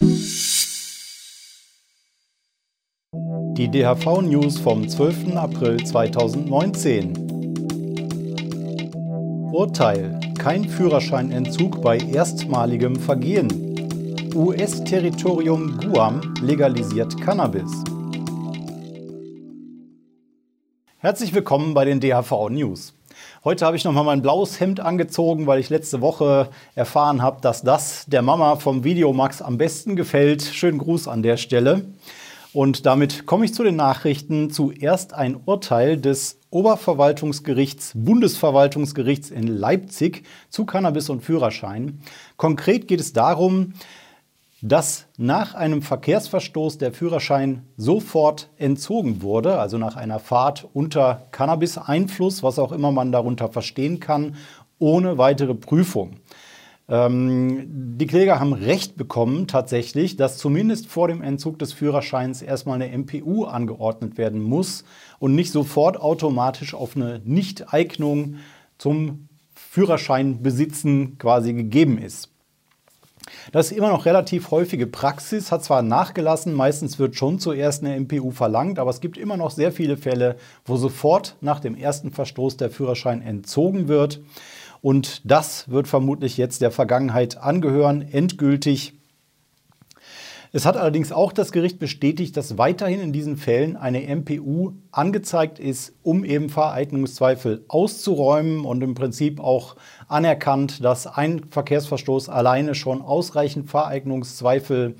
Die DHV News vom 12. April 2019. Urteil: Kein Führerscheinentzug bei erstmaligem Vergehen. US-Territorium Guam legalisiert Cannabis. Herzlich willkommen bei den DHV News. Heute habe ich nochmal mein blaues Hemd angezogen, weil ich letzte Woche erfahren habe, dass das der Mama vom Videomax am besten gefällt. Schönen Gruß an der Stelle. Und damit komme ich zu den Nachrichten. Zuerst ein Urteil des Oberverwaltungsgerichts, Bundesverwaltungsgerichts in Leipzig zu Cannabis und Führerschein. Konkret geht es darum, dass nach einem Verkehrsverstoß der Führerschein sofort entzogen wurde, also nach einer Fahrt unter Cannabis-Einfluss, was auch immer man darunter verstehen kann, ohne weitere Prüfung. Ähm, die Kläger haben Recht bekommen tatsächlich, dass zumindest vor dem Entzug des Führerscheins erstmal eine MPU angeordnet werden muss und nicht sofort automatisch auf eine Nichteignung zum Führerscheinbesitzen quasi gegeben ist. Das ist immer noch relativ häufige Praxis, hat zwar nachgelassen, meistens wird schon zuerst eine MPU verlangt, aber es gibt immer noch sehr viele Fälle, wo sofort nach dem ersten Verstoß der Führerschein entzogen wird. Und das wird vermutlich jetzt der Vergangenheit angehören, endgültig. Es hat allerdings auch das Gericht bestätigt, dass weiterhin in diesen Fällen eine MPU angezeigt ist, um eben Vereignungszweifel auszuräumen und im Prinzip auch anerkannt, dass ein Verkehrsverstoß alleine schon ausreichend Vereignungszweifel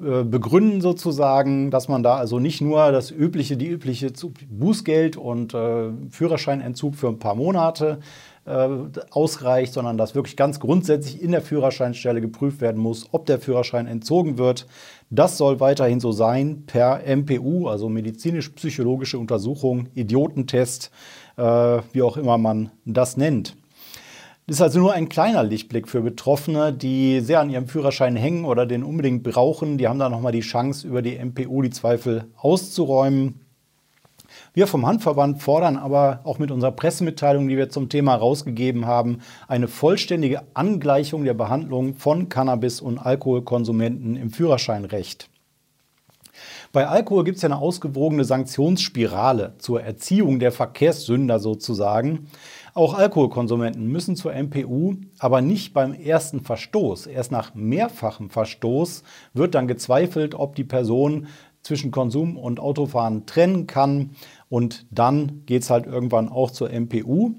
äh, begründen sozusagen, dass man da also nicht nur das übliche, die übliche Bußgeld und äh, Führerscheinentzug für ein paar Monate äh, ausreicht, sondern dass wirklich ganz grundsätzlich in der Führerscheinstelle geprüft werden muss, ob der Führerschein entzogen wird. Das soll weiterhin so sein per MPU, also medizinisch-psychologische Untersuchung, Idiotentest, äh, wie auch immer man das nennt. Das ist also nur ein kleiner Lichtblick für Betroffene, die sehr an ihrem Führerschein hängen oder den unbedingt brauchen. Die haben da nochmal die Chance, über die MPU die Zweifel auszuräumen. Wir vom Handverband fordern aber auch mit unserer Pressemitteilung, die wir zum Thema rausgegeben haben, eine vollständige Angleichung der Behandlung von Cannabis- und Alkoholkonsumenten im Führerscheinrecht. Bei Alkohol gibt es ja eine ausgewogene Sanktionsspirale zur Erziehung der Verkehrssünder sozusagen. Auch Alkoholkonsumenten müssen zur MPU, aber nicht beim ersten Verstoß. Erst nach mehrfachem Verstoß wird dann gezweifelt, ob die Person zwischen Konsum und Autofahren trennen kann. Und dann geht es halt irgendwann auch zur MPU.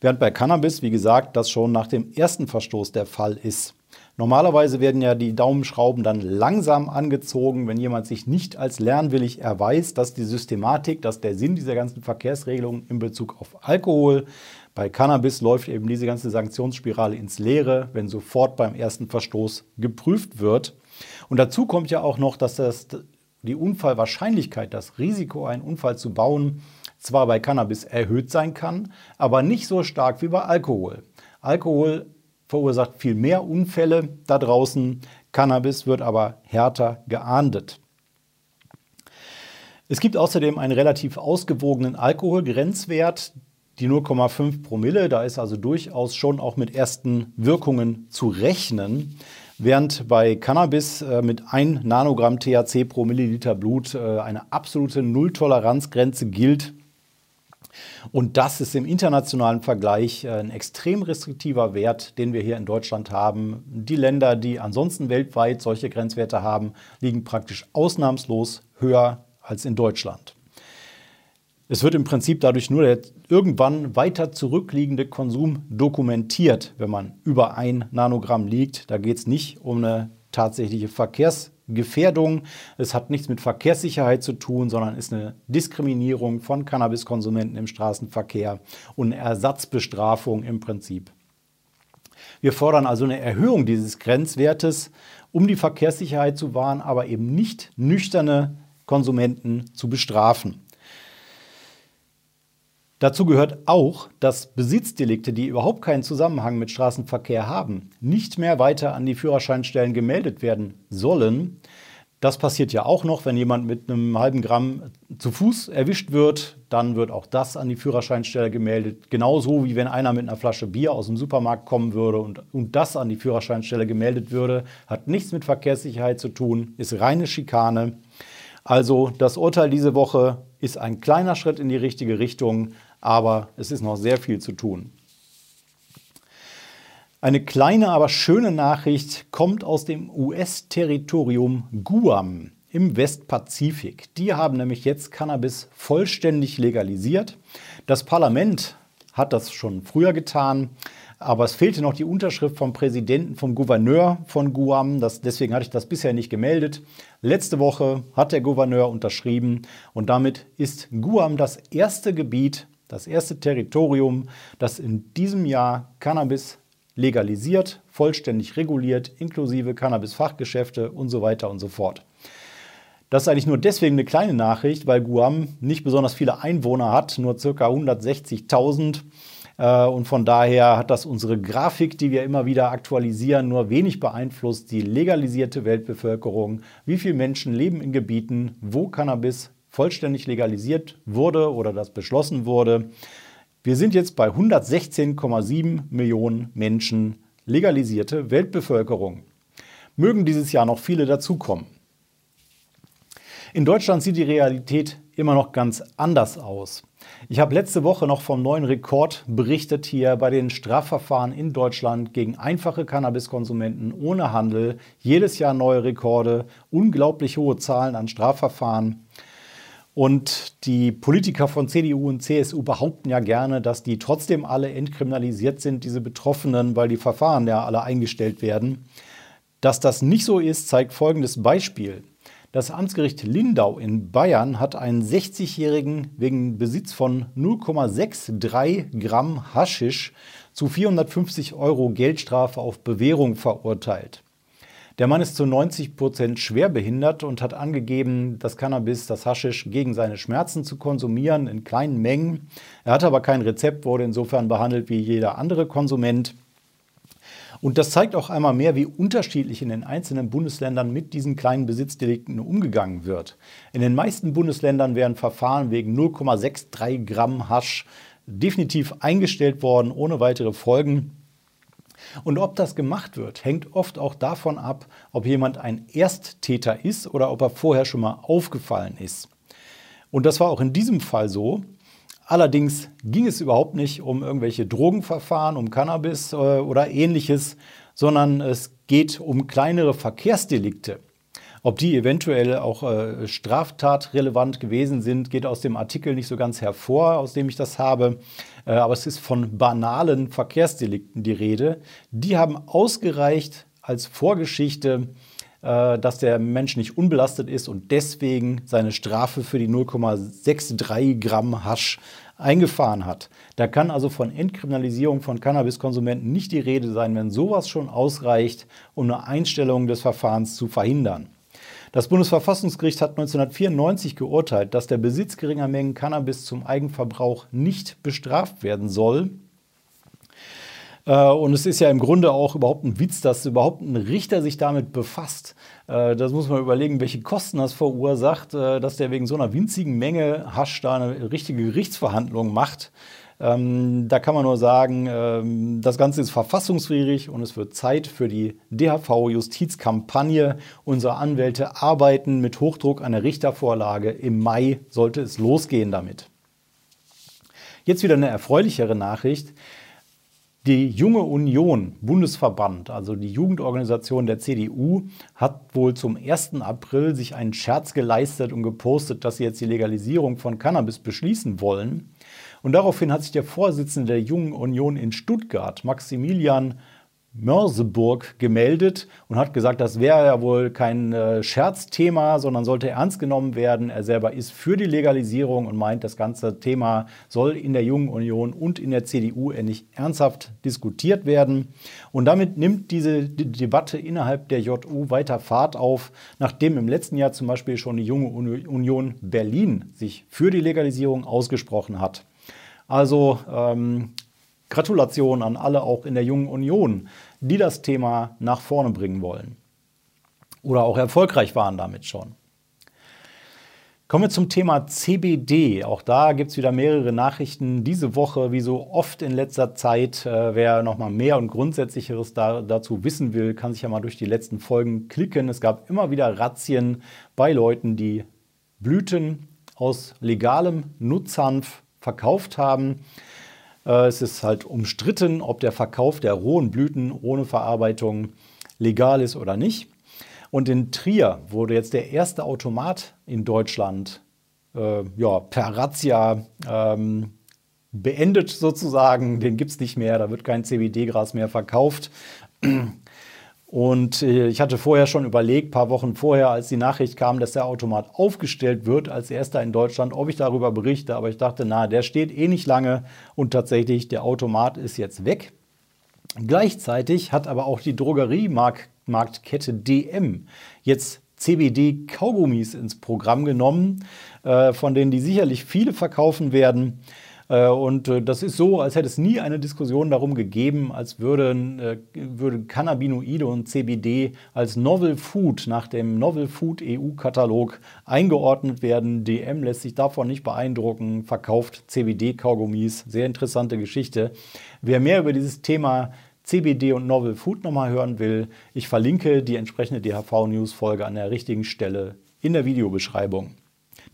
Während bei Cannabis, wie gesagt, das schon nach dem ersten Verstoß der Fall ist. Normalerweise werden ja die Daumenschrauben dann langsam angezogen, wenn jemand sich nicht als lernwillig erweist. Das ist die Systematik, das ist der Sinn dieser ganzen Verkehrsregelung in Bezug auf Alkohol. Bei Cannabis läuft eben diese ganze Sanktionsspirale ins Leere, wenn sofort beim ersten Verstoß geprüft wird. Und dazu kommt ja auch noch, dass das die Unfallwahrscheinlichkeit, das Risiko, einen Unfall zu bauen, zwar bei Cannabis erhöht sein kann, aber nicht so stark wie bei Alkohol. Alkohol verursacht viel mehr Unfälle da draußen, Cannabis wird aber härter geahndet. Es gibt außerdem einen relativ ausgewogenen Alkoholgrenzwert, die 0,5 Promille. Da ist also durchaus schon auch mit ersten Wirkungen zu rechnen. Während bei Cannabis äh, mit 1 Nanogramm THC pro Milliliter Blut äh, eine absolute Nulltoleranzgrenze gilt. Und das ist im internationalen Vergleich äh, ein extrem restriktiver Wert, den wir hier in Deutschland haben. Die Länder, die ansonsten weltweit solche Grenzwerte haben, liegen praktisch ausnahmslos höher als in Deutschland. Es wird im Prinzip dadurch nur der irgendwann weiter zurückliegende Konsum dokumentiert, wenn man über ein Nanogramm liegt. Da geht es nicht um eine tatsächliche Verkehrsgefährdung. Es hat nichts mit Verkehrssicherheit zu tun, sondern ist eine Diskriminierung von Cannabiskonsumenten im Straßenverkehr und eine Ersatzbestrafung im Prinzip. Wir fordern also eine Erhöhung dieses Grenzwertes, um die Verkehrssicherheit zu wahren, aber eben nicht nüchterne Konsumenten zu bestrafen. Dazu gehört auch, dass Besitzdelikte, die überhaupt keinen Zusammenhang mit Straßenverkehr haben, nicht mehr weiter an die Führerscheinstellen gemeldet werden sollen. Das passiert ja auch noch, wenn jemand mit einem halben Gramm zu Fuß erwischt wird, dann wird auch das an die Führerscheinstelle gemeldet. Genauso wie wenn einer mit einer Flasche Bier aus dem Supermarkt kommen würde und, und das an die Führerscheinstelle gemeldet würde. Hat nichts mit Verkehrssicherheit zu tun, ist reine Schikane. Also das Urteil diese Woche ist ein kleiner Schritt in die richtige Richtung, aber es ist noch sehr viel zu tun. Eine kleine, aber schöne Nachricht kommt aus dem US-Territorium Guam im Westpazifik. Die haben nämlich jetzt Cannabis vollständig legalisiert. Das Parlament hat das schon früher getan, aber es fehlte noch die Unterschrift vom Präsidenten, vom Gouverneur von Guam. Das, deswegen hatte ich das bisher nicht gemeldet. Letzte Woche hat der Gouverneur unterschrieben und damit ist Guam das erste Gebiet, das erste Territorium, das in diesem Jahr Cannabis legalisiert, vollständig reguliert, inklusive Cannabis-Fachgeschäfte und so weiter und so fort. Das ist eigentlich nur deswegen eine kleine Nachricht, weil Guam nicht besonders viele Einwohner hat, nur ca. 160.000. Äh, und von daher hat das unsere Grafik, die wir immer wieder aktualisieren, nur wenig beeinflusst. Die legalisierte Weltbevölkerung, wie viele Menschen leben in Gebieten, wo Cannabis vollständig legalisiert wurde oder das beschlossen wurde. Wir sind jetzt bei 116,7 Millionen Menschen legalisierte Weltbevölkerung. Mögen dieses Jahr noch viele dazukommen. In Deutschland sieht die Realität immer noch ganz anders aus. Ich habe letzte Woche noch vom neuen Rekord berichtet hier bei den Strafverfahren in Deutschland gegen einfache Cannabiskonsumenten ohne Handel. Jedes Jahr neue Rekorde, unglaublich hohe Zahlen an Strafverfahren. Und die Politiker von CDU und CSU behaupten ja gerne, dass die trotzdem alle entkriminalisiert sind, diese Betroffenen, weil die Verfahren ja alle eingestellt werden. Dass das nicht so ist, zeigt folgendes Beispiel. Das Amtsgericht Lindau in Bayern hat einen 60-Jährigen wegen Besitz von 0,63 Gramm Haschisch zu 450 Euro Geldstrafe auf Bewährung verurteilt. Der Mann ist zu 90 Prozent schwerbehindert und hat angegeben, das Cannabis, das Haschisch, gegen seine Schmerzen zu konsumieren in kleinen Mengen. Er hatte aber kein Rezept, wurde insofern behandelt wie jeder andere Konsument. Und das zeigt auch einmal mehr, wie unterschiedlich in den einzelnen Bundesländern mit diesen kleinen Besitzdelikten umgegangen wird. In den meisten Bundesländern wären Verfahren wegen 0,63 Gramm Hasch definitiv eingestellt worden, ohne weitere Folgen. Und ob das gemacht wird, hängt oft auch davon ab, ob jemand ein Ersttäter ist oder ob er vorher schon mal aufgefallen ist. Und das war auch in diesem Fall so. Allerdings ging es überhaupt nicht um irgendwelche Drogenverfahren, um Cannabis äh, oder ähnliches, sondern es geht um kleinere Verkehrsdelikte. Ob die eventuell auch äh, straftatrelevant gewesen sind, geht aus dem Artikel nicht so ganz hervor, aus dem ich das habe. Äh, aber es ist von banalen Verkehrsdelikten die Rede. Die haben ausgereicht als Vorgeschichte, dass der Mensch nicht unbelastet ist und deswegen seine Strafe für die 0,63 Gramm Hasch eingefahren hat. Da kann also von Entkriminalisierung von Cannabiskonsumenten nicht die Rede sein, wenn sowas schon ausreicht, um eine Einstellung des Verfahrens zu verhindern. Das Bundesverfassungsgericht hat 1994 geurteilt, dass der Besitz geringer Mengen Cannabis zum Eigenverbrauch nicht bestraft werden soll. Äh, und es ist ja im Grunde auch überhaupt ein Witz, dass überhaupt ein Richter sich damit befasst. Äh, das muss man überlegen, welche Kosten das verursacht, äh, dass der wegen so einer winzigen Menge Hasch da eine richtige Gerichtsverhandlung macht. Ähm, da kann man nur sagen, ähm, das Ganze ist verfassungswidrig und es wird Zeit für die DHV-Justizkampagne. Unsere Anwälte arbeiten mit Hochdruck an der Richtervorlage. Im Mai sollte es losgehen damit. Jetzt wieder eine erfreulichere Nachricht. Die Junge Union, Bundesverband, also die Jugendorganisation der CDU, hat wohl zum 1. April sich einen Scherz geleistet und gepostet, dass sie jetzt die Legalisierung von Cannabis beschließen wollen. Und daraufhin hat sich der Vorsitzende der Jungen Union in Stuttgart, Maximilian Mörseburg gemeldet und hat gesagt, das wäre ja wohl kein äh, Scherzthema, sondern sollte ernst genommen werden. Er selber ist für die Legalisierung und meint, das ganze Thema soll in der Jungen Union und in der CDU endlich ernsthaft diskutiert werden. Und damit nimmt diese Debatte innerhalb der JU weiter Fahrt auf, nachdem im letzten Jahr zum Beispiel schon die Junge Union Berlin sich für die Legalisierung ausgesprochen hat. Also ähm, Gratulation an alle auch in der Jungen Union, die das Thema nach vorne bringen wollen. oder auch erfolgreich waren damit schon. Kommen wir zum Thema CBD. Auch da gibt es wieder mehrere Nachrichten diese Woche, wie so oft in letzter Zeit. Äh, wer nochmal mehr und Grundsätzlicheres da, dazu wissen will, kann sich ja mal durch die letzten Folgen klicken. Es gab immer wieder Razzien bei Leuten, die Blüten aus legalem Nutzhanf verkauft haben. Äh, es ist halt umstritten, ob der Verkauf der rohen Blüten ohne Verarbeitung legal ist oder nicht. Und in Trier wurde jetzt der erste Automat in Deutschland äh, ja, per Razzia ähm, beendet sozusagen. Den gibt es nicht mehr, da wird kein CBD-Gras mehr verkauft. Und äh, ich hatte vorher schon überlegt, paar Wochen vorher, als die Nachricht kam, dass der Automat aufgestellt wird als erster in Deutschland, ob ich darüber berichte. Aber ich dachte, na, der steht eh nicht lange und tatsächlich, der Automat ist jetzt weg. Gleichzeitig hat aber auch die Drogeriemarkt Marktkette DM jetzt CBD-Kaugummis ins Programm genommen, äh, von denen die sicherlich viele verkaufen werden. Äh, und äh, das ist so, als hätte es nie eine Diskussion darum gegeben, als würden, äh, würden Cannabinoide und CBD als Novel Food nach dem Novel Food EU-Katalog eingeordnet werden. DM lässt sich davon nicht beeindrucken, verkauft CBD-Kaugummis. Sehr interessante Geschichte. Wer mehr über dieses Thema CBD und Novel Food nochmal hören will, ich verlinke die entsprechende DHV-News-Folge an der richtigen Stelle in der Videobeschreibung.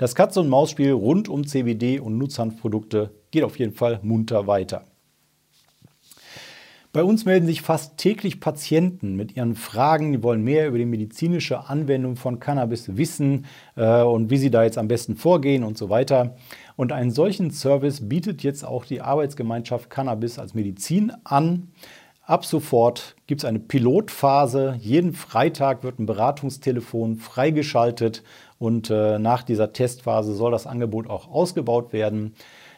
Das Katze- und Maus-Spiel rund um CBD und Nutzhanfprodukte geht auf jeden Fall munter weiter. Bei uns melden sich fast täglich Patienten mit ihren Fragen, die wollen mehr über die medizinische Anwendung von Cannabis wissen äh, und wie sie da jetzt am besten vorgehen und so weiter. Und einen solchen Service bietet jetzt auch die Arbeitsgemeinschaft Cannabis als Medizin an. Ab sofort gibt es eine Pilotphase. Jeden Freitag wird ein Beratungstelefon freigeschaltet und äh, nach dieser Testphase soll das Angebot auch ausgebaut werden.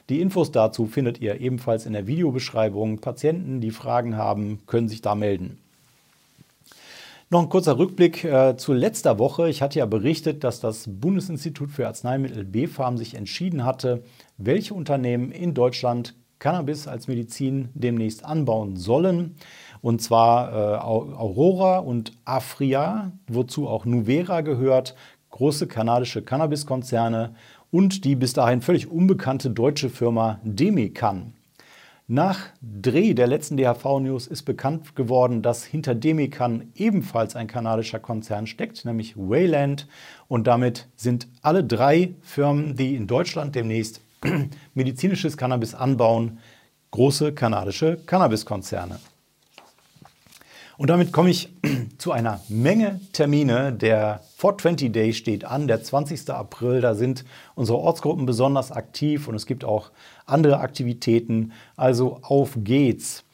Die Infos dazu findet ihr ebenfalls in der Videobeschreibung. Patienten, die Fragen haben, können sich da melden. Noch ein kurzer Rückblick äh, zu letzter Woche. Ich hatte ja berichtet, dass das Bundesinstitut für Arzneimittel BfArM sich entschieden hatte, welche Unternehmen in Deutschland Cannabis als Medizin demnächst anbauen sollen. Und zwar äh, Aurora und Afria, wozu auch Nuvera gehört, große kanadische Cannabiskonzerne und die bis dahin völlig unbekannte deutsche Firma Demican. Nach Dreh der letzten DHV-News ist bekannt geworden, dass hinter Demican ebenfalls ein kanadischer Konzern steckt, nämlich Wayland. Und damit sind alle drei Firmen, die in Deutschland demnächst medizinisches Cannabis anbauen, große kanadische Cannabiskonzerne. Und damit komme ich zu einer Menge Termine. Der 420 Day steht an, der 20. April. Da sind unsere Ortsgruppen besonders aktiv und es gibt auch andere Aktivitäten. Also auf geht's.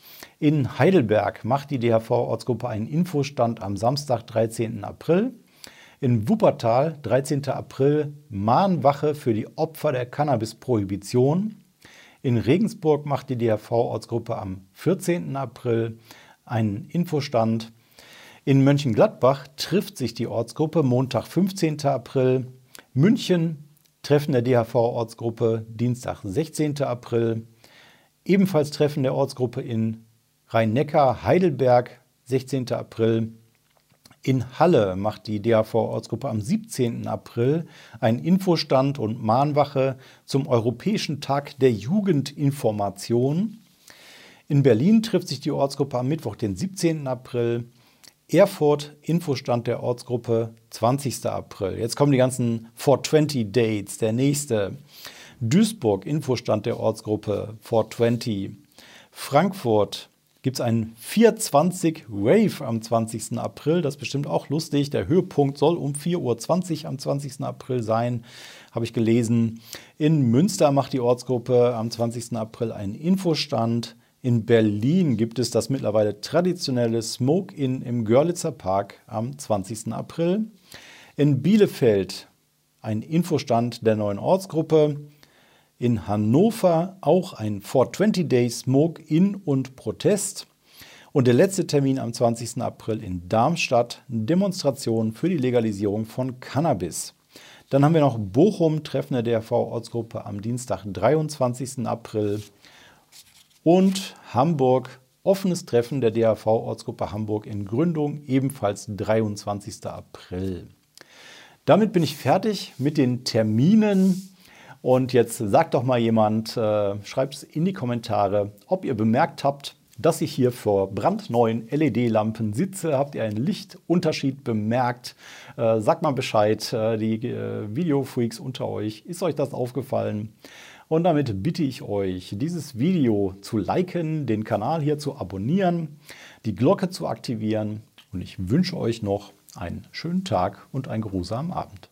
In Heidelberg macht die DHV-Ortsgruppe einen Infostand am Samstag, 13. April. In Wuppertal, 13. April, Mahnwache für die Opfer der Cannabis-Prohibition. In Regensburg macht die DRV-Ortsgruppe am 14. April einen Infostand. In Mönchengladbach trifft sich die Ortsgruppe Montag, 15. April. München Treffen der DHV-Ortsgruppe Dienstag, 16. April. Ebenfalls Treffen der Ortsgruppe in Rhein-Neckar, Heidelberg, 16. April. In Halle macht die DAV-Ortsgruppe am 17. April einen Infostand und Mahnwache zum Europäischen Tag der Jugendinformation. In Berlin trifft sich die Ortsgruppe am Mittwoch, den 17. April. Erfurt, Infostand der Ortsgruppe, 20. April. Jetzt kommen die ganzen 420 Dates, der nächste. Duisburg, Infostand der Ortsgruppe, 420. Frankfurt, gibt es einen 420 Wave am 20. April. Das ist bestimmt auch lustig. Der Höhepunkt soll um 4.20 Uhr am 20. April sein, habe ich gelesen. In Münster macht die Ortsgruppe am 20. April einen Infostand. In Berlin gibt es das mittlerweile traditionelle Smoke-In im Görlitzer Park am 20. April. In Bielefeld ein Infostand der neuen Ortsgruppe in Hannover auch ein 420 Day Smoke in und Protest. Und der letzte Termin am 20. April in Darmstadt, Demonstration für die Legalisierung von Cannabis. Dann haben wir noch Bochum, Treffen der DRV-Ortsgruppe am Dienstag, 23. April. Und Hamburg, Offenes Treffen der DAV-Ortsgruppe Hamburg in Gründung, ebenfalls 23. April. Damit bin ich fertig mit den Terminen. Und jetzt sagt doch mal jemand, äh, schreibt es in die Kommentare, ob ihr bemerkt habt, dass ich hier vor brandneuen LED-Lampen sitze. Habt ihr einen Lichtunterschied bemerkt? Äh, sagt mal Bescheid, äh, die äh, Videofreaks unter euch. Ist euch das aufgefallen? Und damit bitte ich euch, dieses Video zu liken, den Kanal hier zu abonnieren, die Glocke zu aktivieren. Und ich wünsche euch noch einen schönen Tag und einen geruhsamen Abend.